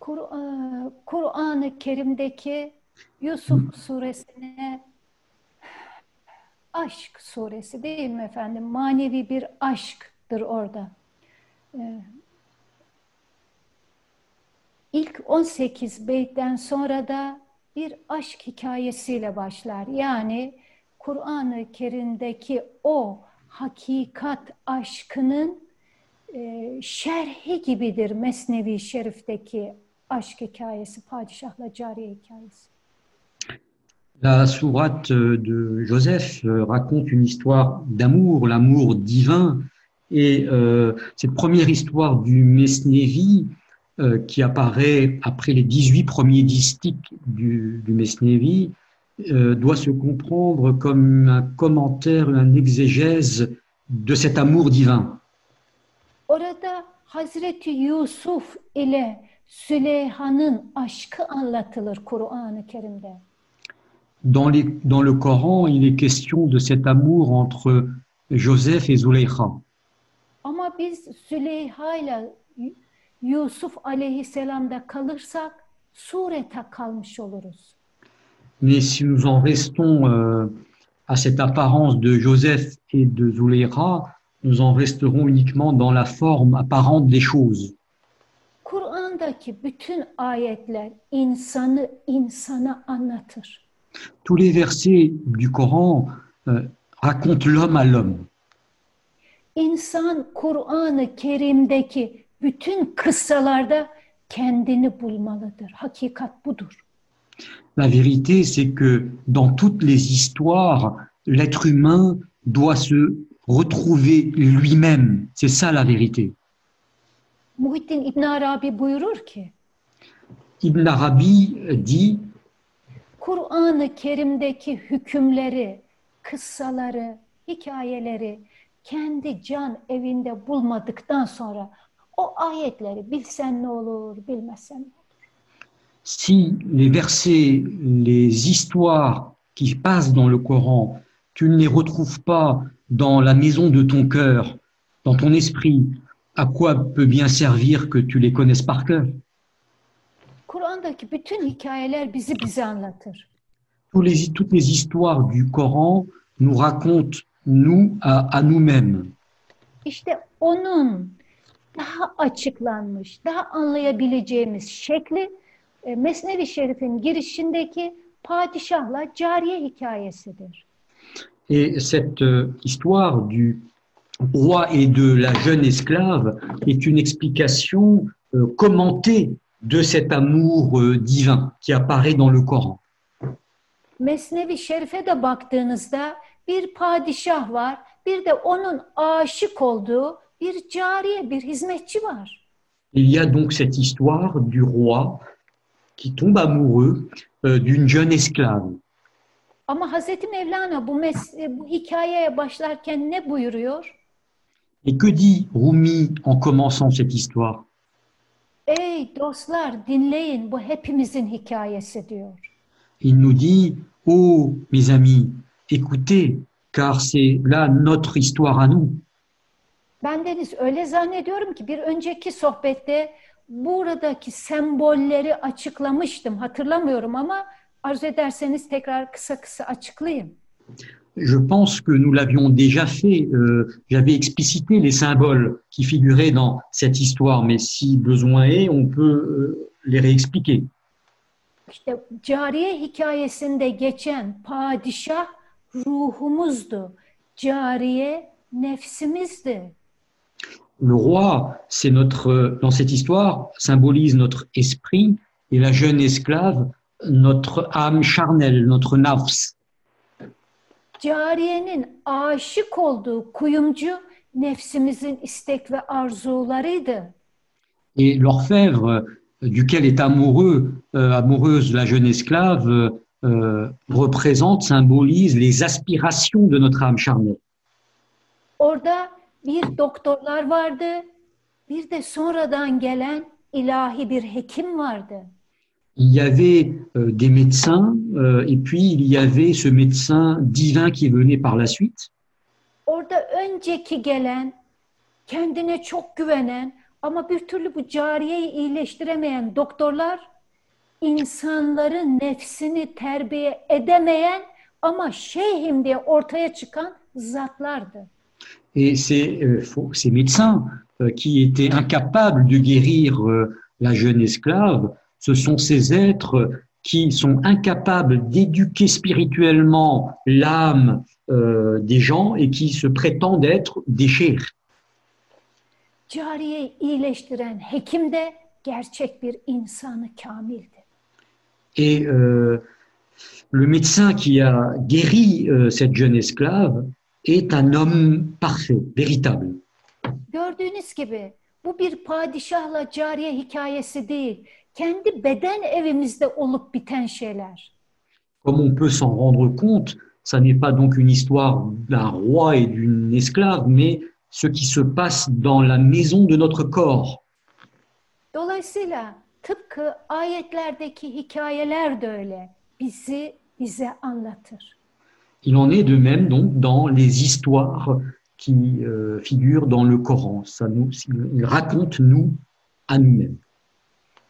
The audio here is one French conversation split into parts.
Kur- Kur'an-ı Kerim'deki Yusuf suresine aşk suresi değil mi efendim? Manevi bir aşktır orada. Ee, İlk 18 beytten sonra da bir aşk hikayesiyle başlar. Yani Kur'an-ı Kerim'deki o hakikat aşkının e, şerhi gibidir Mesnevi Şerif'teki aşk hikayesi, padişahla cariye hikayesi. La sourate de Joseph euh, raconte une histoire d'amour, l'amour divin. Et euh, cette première histoire du Mesnevi, euh, qui apparaît après les 18 premiers distiques du, du Mesnevi, euh, doit se comprendre comme un commentaire, un exégèse de cet amour divin. Orada Hazreti Yusuf ile Süleyha'nın aşkı anlatılır Kur'an-ı Kerim'de. Dans, les, dans le Coran, il est question de cet amour entre Joseph et Zuleika. Ama biz Süleyha ile Y- Yusuf aleyhisselamda kalırsak surete kalmış oluruz. Mais si nous en restons euh, à cette apparence de Joseph et de Zuleika, nous en resterons uniquement dans la forme apparente des choses. Kur'an'daki bütün ayetler insanı insana anlatır. Tous les versets du Coran euh, racontent l'homme à l'homme. İnsan Kur'an-ı Kerim'deki bütün kıssalarda kendini bulmalıdır. Hakikat budur. La vérité, c'est que dans toutes les histoires, l'être humain doit se retrouver lui-même. C'est ça la vérité. Muhittin İbn Arabi buyurur ki, Ibn Arabi dit Kur'an-ı Kerim'deki hükümleri, kıssaları, hikayeleri kendi can evinde bulmadıktan sonra o ayetleri bilsen ne olur, bilmezsen ne olur. si les versets, les histoires qui passent dans le Coran, tu ne les retrouves pas dans la maison de ton cœur, dans ton esprit, à quoi peut bien servir que tu les connaisses par cœur Kur'an'daki bütün hikayeler bizi bize anlatır. Tous les, Toutes les histoires du Coran nous racontent, nous, à, à nous-mêmes. İşte onun daha açıklanmış, daha anlayabileceğimiz şekli e, Mesnevi Şerif'in girişindeki padişahla cariye hikayesidir. Et cette euh, histoire du roi et de la jeune esclave est une explication euh, commentée de cet amour euh, divin qui apparaît dans le Coran. Mesnevi Şerif'e de baktığınızda bir padişah var, bir de onun aşık olduğu bir cariye, bir hizmetçi var. Il y a donc cette histoire du roi qui tombe amoureux euh, d'une jeune esclave. Ama Hazreti Mevlana bu, mes- bu hikayeye başlarken ne buyuruyor? Et que dit Rumi en commençant cette histoire Ey dostlar dinleyin bu hepimizin hikayesi diyor. Il nous dit, oh mes amis, écoutez, car c'est là notre histoire à nous. Ben Deniz öyle zannediyorum ki bir önceki sohbette buradaki sembolleri açıklamıştım. Hatırlamıyorum ama arzu ederseniz tekrar kısa kısa açıklayayım. Je pense que nous l'avions déjà fait. euh, J'avais explicité les symboles qui figuraient dans cette histoire, mais si besoin est, on peut euh, les réexpliquer. İşte cariye hikayesinde geçen padişah ruhumuzdu. Cariye nefsimizdi. Le roi, c'est notre, dans cette histoire, symbolise notre esprit et la jeune esclave, notre âme charnelle, notre nafs. Cariyenin aşık olduğu kuyumcu nefsimizin istek ve arzularıydı. Et l'orfèvre, duquel est amoureux, euh, amoureuse la jeune esclave, euh, représente, symbolise les aspirations de notre âme charnelle. Orada bir doktorlar vardı, bir de sonradan gelen ilahi bir hekim vardı. Il y avait euh, des médecins, euh, et puis il y avait ce médecin divin qui venait par la suite. Orada önceki gelen, kendine çok güvenen, Ama bir türlü bu cariyeyi iyileştiremeyen doktorlar insanların nefsini terbiye edemeyen ama şeyhim diye ortaya çıkan zatlardı. Et ces, euh, faux- ces médecins euh, qui étaient incapables de guérir euh, la jeune esclave, ce sont ces êtres qui sont incapables d'éduquer spirituellement l'âme euh, des gens et qui se prétendent être des cheikhs. Cariyeyi iyileştiren hekim de gerçek bir insanı kamildi. Et euh, le médecin qui a guéri euh, cette jeune esclave est un homme parfait, véritable. Gördüğünüz gibi bu bir padişahla cariye hikayesi değil. Kendi beden evimizde olup biten şeyler. Comme on peut s'en rendre compte, ça n'est pas donc une histoire d'un roi et d'une esclave, mais ce qui se passe dans la maison de notre corps. Dolayısıyla tıpkı ayetlerdeki hikayeler de öyle. Bizi bize anlatır. Il en est de même donc dans les histoires qui euh, figurent dans le Coran. Ça nous, il raconte nous à nous-mêmes.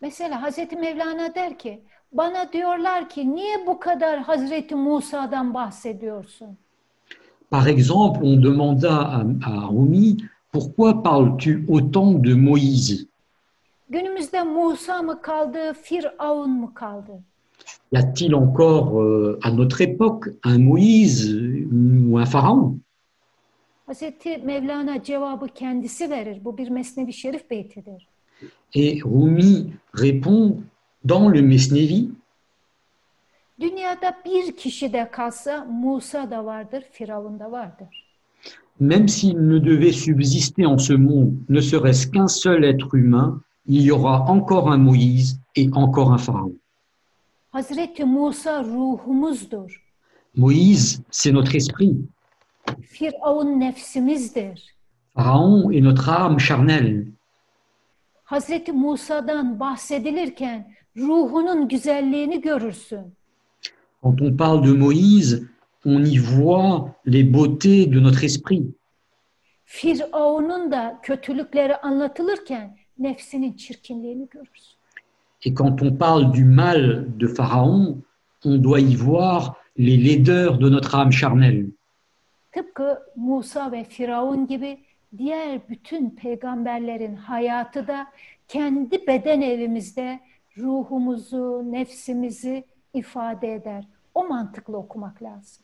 Mesela Hazreti Mevlana der ki, bana diyorlar ki niye bu kadar Hazreti Musa'dan bahsediyorsun? Par exemple, on demanda à, à Rumi, pourquoi parles-tu autant de Moïse Günümüzde Musa mı kaldı, Firavun mu kaldı? Y a-t-il encore euh, à notre époque un Moïse ou un pharaon Hazreti Mevlana cevabı kendisi verir. Bu bir Mesnevi Şerif beytidir. Et Rumi répond dans le Mesnevi, Dünyada bir kişi de kalsa Musa da vardır, Firavun da vardır. même s'il ne devait subsister en ce monde ne serait-ce qu'un seul être humain, il y aura encore un Moïse et encore un pharaon. Hazreti Musa ruhumuzdur. Moïse, c'est notre esprit. Firavun nefsimizdir. Pharaon est notre âme charnelle. Hazreti Musa'dan bahsedilirken ruhunun güzelliğini görürsün. Quand on parle de Moïse, on y voit les beautés de notre esprit. Firavun'un da kötülükleri anlatılırken nefsinin çirkinliğini görürsün. Et quand on parle du mal de Pharaon, on doit y voir les laideurs de notre âme charnelle. Tıpkı Musa ve Firavun gibi diğer bütün peygamberlerin hayatı da kendi beden evimizde ruhumuzu, nefsimizi ifade eder. O mantıkla okumak lazım.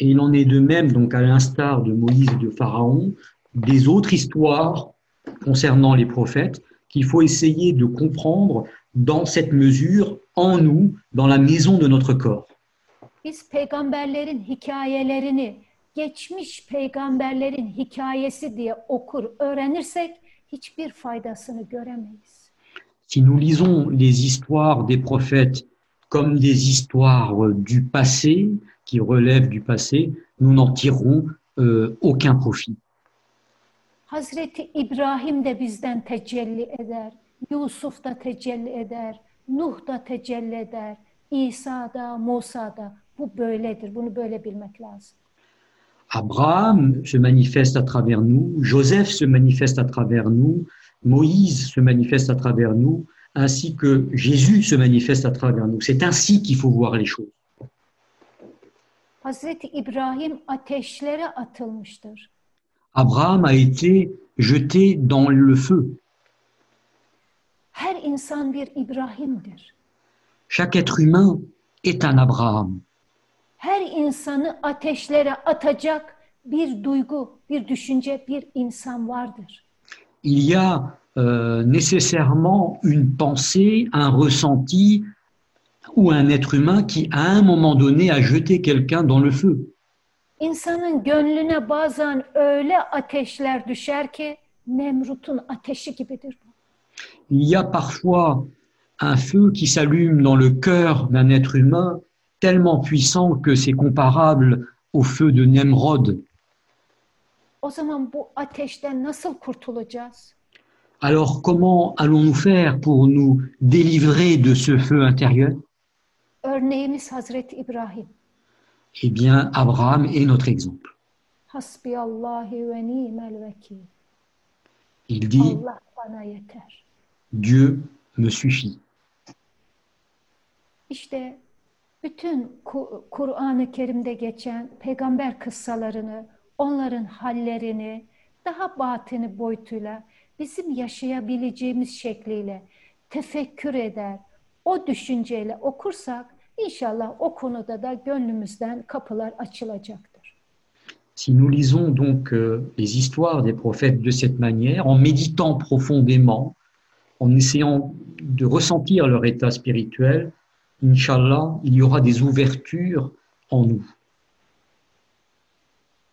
Et il en est de même, donc à l'instar de Moïse et de Pharaon, des autres histoires concernant les prophètes qu'il faut essayer de comprendre dans cette mesure, en nous, dans la maison de notre corps. Biz peygamberlerin hikayelerini geçmiş peygamberlerin hikayesi diye okur, öğrenirsek hiçbir faydasını göremeyiz. Si nous lisons les histoires des prophètes comme des histoires du passé, qui relèvent du passé, nous n'en tirerons euh, aucun profit. Hazreti İbrahim de bizden tecelli eder, Yusuf da tecelli eder, Nuh da tecelli eder, İsa da, Musa da. Bu böyledir, bunu böyle bilmek lazım. Abraham se manifeste à travers nous, Joseph se manifeste à travers nous, Moïse se manifeste à travers nous, ainsi que Jésus se manifeste à travers nous. C'est ainsi qu'il faut voir les choses. Hazreti İbrahim ateşlere atılmıştır. Abraham a été jeté dans le feu. Her insan bir İbrahim'dir. Chaque être humain est un Abraham. Her insanı ateşlere atacak bir duygu, bir düşünce, bir insan vardır. Il y a euh, nécessairement une pensée, un ressenti ou un être humain qui, à un moment donné, a jeté quelqu'un dans le feu. İnsanın gönlüne bazen öyle ateşler düşer ki Nemrut'un ateşi gibidir bu. Il y a parfois un feu qui s'allume dans le cœur d'un être humain tellement puissant que c'est comparable au feu de Nemrod. O zaman bu ateşten nasıl kurtulacağız? Alors comment allons-nous faire pour nous délivrer de ce feu intérieur? Örneğimiz Hazreti İbrahim. Eh bien, Abraham est notre exemple. Hasbiyallahi ve ni'mel vekil. Il dit Allah bana yeter. Dieu me suffit. İşte bütün Ku- Kur'an-ı Kerim'de geçen peygamber kıssalarını, onların hallerini daha batini boyutuyla bizim yaşayabileceğimiz şekliyle tefekkür eder, o düşünceyle okursak inşallah o konuda da gönlümüzden kapılar açılacaktır. Si nous lisons donc euh, les histoires des prophètes de cette manière, en méditant profondément, en essayant de ressentir leur état spirituel, Inch'Allah, il y aura des ouvertures en nous.